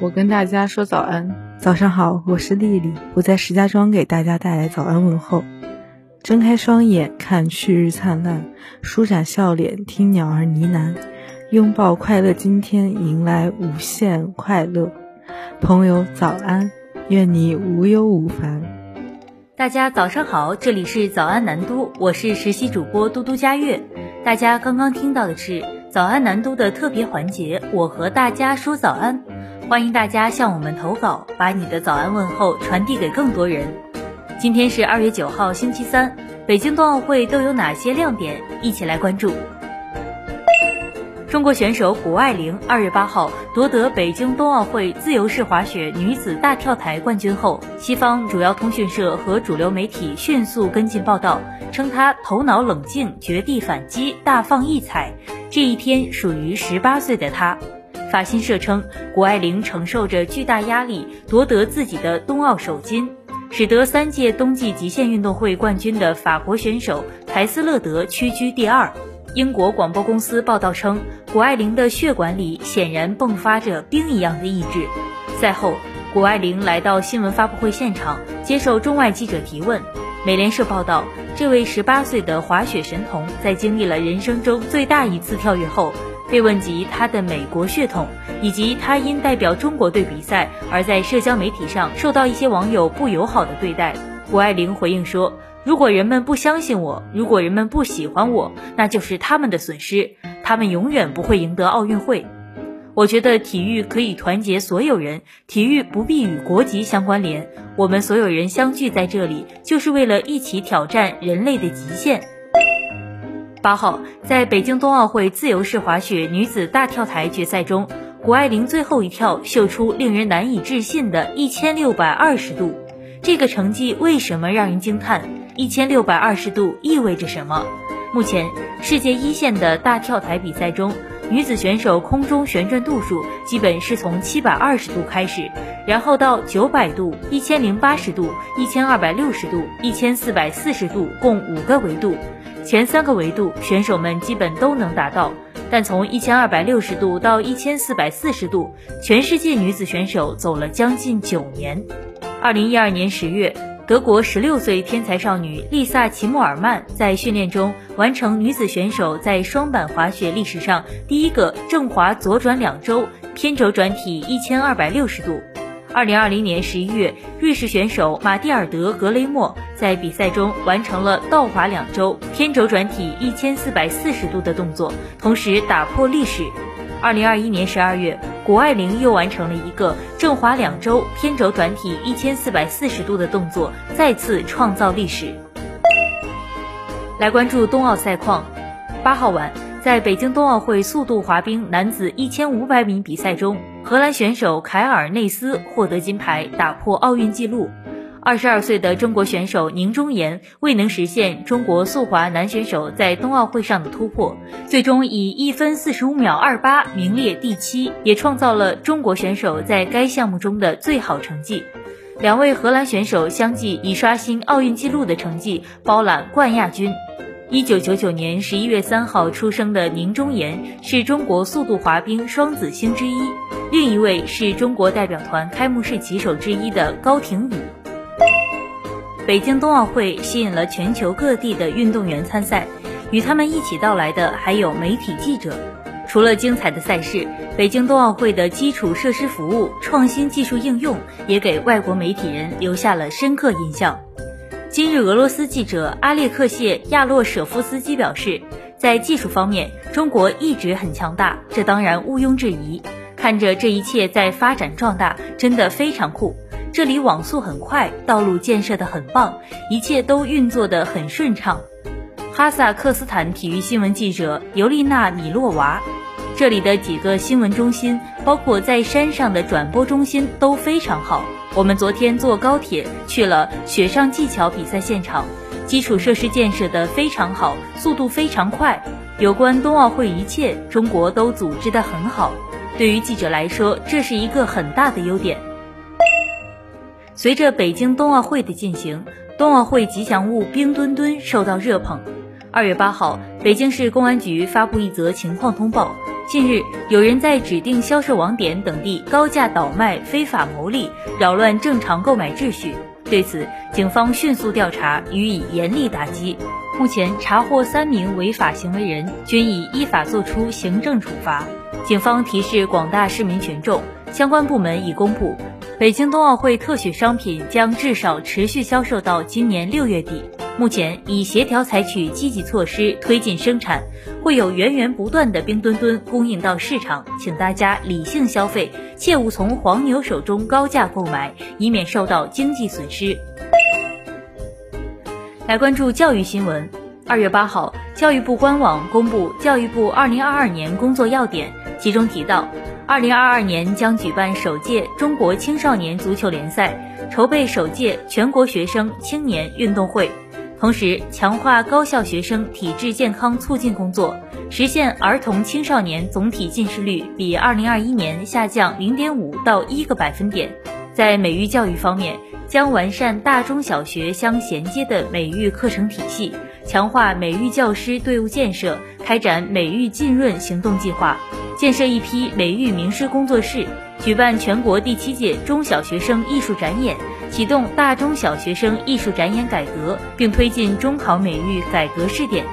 我跟大家说早安，早上好，我是丽丽，我在石家庄给大家带来早安问候。睁开双眼看旭日灿烂，舒展笑脸听鸟儿呢喃，拥抱快乐，今天迎来无限快乐。朋友早安，愿你无忧无烦。大家早上好，这里是早安南都，我是实习主播嘟嘟佳悦。大家刚刚听到的是早安南都的特别环节，我和大家说早安。欢迎大家向我们投稿，把你的早安问候传递给更多人。今天是二月九号，星期三，北京冬奥会都有哪些亮点？一起来关注。中国选手谷爱凌二月八号夺得北京冬奥会自由式滑雪女子大跳台冠军后，西方主要通讯社和主流媒体迅速跟进报道，称她头脑冷静、绝地反击、大放异彩。这一天属于十八岁的她。法新社称，谷爱凌承受着巨大压力夺得自己的冬奥首金，使得三届冬季极限运动会冠军的法国选手台斯勒德屈居第二。英国广播公司报道称，谷爱凌的血管里显然迸发着冰一样的意志。赛后，谷爱凌来到新闻发布会现场接受中外记者提问。美联社报道，这位十八岁的滑雪神童在经历了人生中最大一次跳跃后。被问及他的美国血统，以及他因代表中国队比赛而在社交媒体上受到一些网友不友好的对待，谷爱凌回应说：“如果人们不相信我，如果人们不喜欢我，那就是他们的损失，他们永远不会赢得奥运会。我觉得体育可以团结所有人，体育不必与国籍相关联。我们所有人相聚在这里，就是为了一起挑战人类的极限。”八号，在北京冬奥会自由式滑雪女子大跳台决赛中，谷爱凌最后一跳秀出令人难以置信的一千六百二十度。这个成绩为什么让人惊叹？一千六百二十度意味着什么？目前，世界一线的大跳台比赛中，女子选手空中旋转度数基本是从七百二十度开始，然后到九百度、一千零八十度、一千二百六十度、一千四百四十度，共五个维度。前三个维度选手们基本都能达到，但从一千二百六十度到一千四百四十度，全世界女子选手走了将近九年。二零一二年十月，德国十六岁天才少女丽萨齐默尔曼在训练中完成女子选手在双板滑雪历史上第一个正滑左转两周，偏轴转体一千二百六十度。二零二零年十一月，瑞士选手马蒂尔德·格雷莫在比赛中完成了倒滑两周、偏轴转体一千四百四十度的动作，同时打破历史。二零二一年十二月，谷爱凌又完成了一个正滑两周、偏轴转体一千四百四十度的动作，再次创造历史。来关注冬奥赛况，八号晚。在北京冬奥会速度滑冰男子一千五百米比赛中，荷兰选手凯尔内斯获得金牌，打破奥运纪录。二十二岁的中国选手宁忠岩未能实现中国速滑男选手在冬奥会上的突破，最终以一分四十五秒二八名列第七，也创造了中国选手在该项目中的最好成绩。两位荷兰选手相继以刷新奥运纪录的成绩包揽冠亚军。一九九九年十一月三号出生的宁忠岩是中国速度滑冰双子星之一，另一位是中国代表团开幕式旗手之一的高亭宇。北京冬奥会吸引了全球各地的运动员参赛，与他们一起到来的还有媒体记者。除了精彩的赛事，北京冬奥会的基础设施服务、创新技术应用也给外国媒体人留下了深刻印象。今日，俄罗斯记者阿列克谢亚洛舍夫斯基表示，在技术方面，中国一直很强大，这当然毋庸置疑。看着这一切在发展壮大，真的非常酷。这里网速很快，道路建设的很棒，一切都运作的很顺畅。哈萨克斯坦体育新闻记者尤丽娜米洛娃，这里的几个新闻中心，包括在山上的转播中心都非常好。我们昨天坐高铁去了雪上技巧比赛现场，基础设施建设的非常好，速度非常快。有关冬奥会一切，中国都组织的很好。对于记者来说，这是一个很大的优点。随着北京冬奥会的进行，冬奥会吉祥物冰墩墩受到热捧。二月八号，北京市公安局发布一则情况通报。近日，有人在指定销售网点等地高价倒卖、非法牟利，扰乱正常购买秩序。对此，警方迅速调查，予以严厉打击。目前查获三名违法行为人，均已依法作出行政处罚。警方提示广大市民群众，相关部门已公布，北京冬奥会特许商品将至少持续销售到今年六月底。目前已协调采取积极措施，推进生产，会有源源不断的冰墩墩供应到市场，请大家理性消费，切勿从黄牛手中高价购买，以免受到经济损失。来关注教育新闻。二月八号，教育部官网公布教育部二零二二年工作要点，其中提到，二零二二年将举办首届中国青少年足球联赛，筹备首届全国学生青年运动会。同时，强化高校学生体质健康促进工作，实现儿童青少年总体近视率比二零二一年下降零点五到一个百分点。在美育教育方面，将完善大中小学相衔接的美育课程体系，强化美育教师队伍建设，开展美育浸润行动计划，建设一批美育名师工作室，举办全国第七届中小学生艺术展演。启动大中小学生艺术展演改革，并推进中考美育改革试点。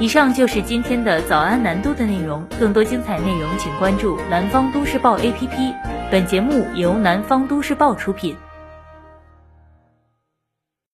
以上就是今天的早安南都的内容，更多精彩内容请关注南方都市报 APP。本节目由南方都市报出品。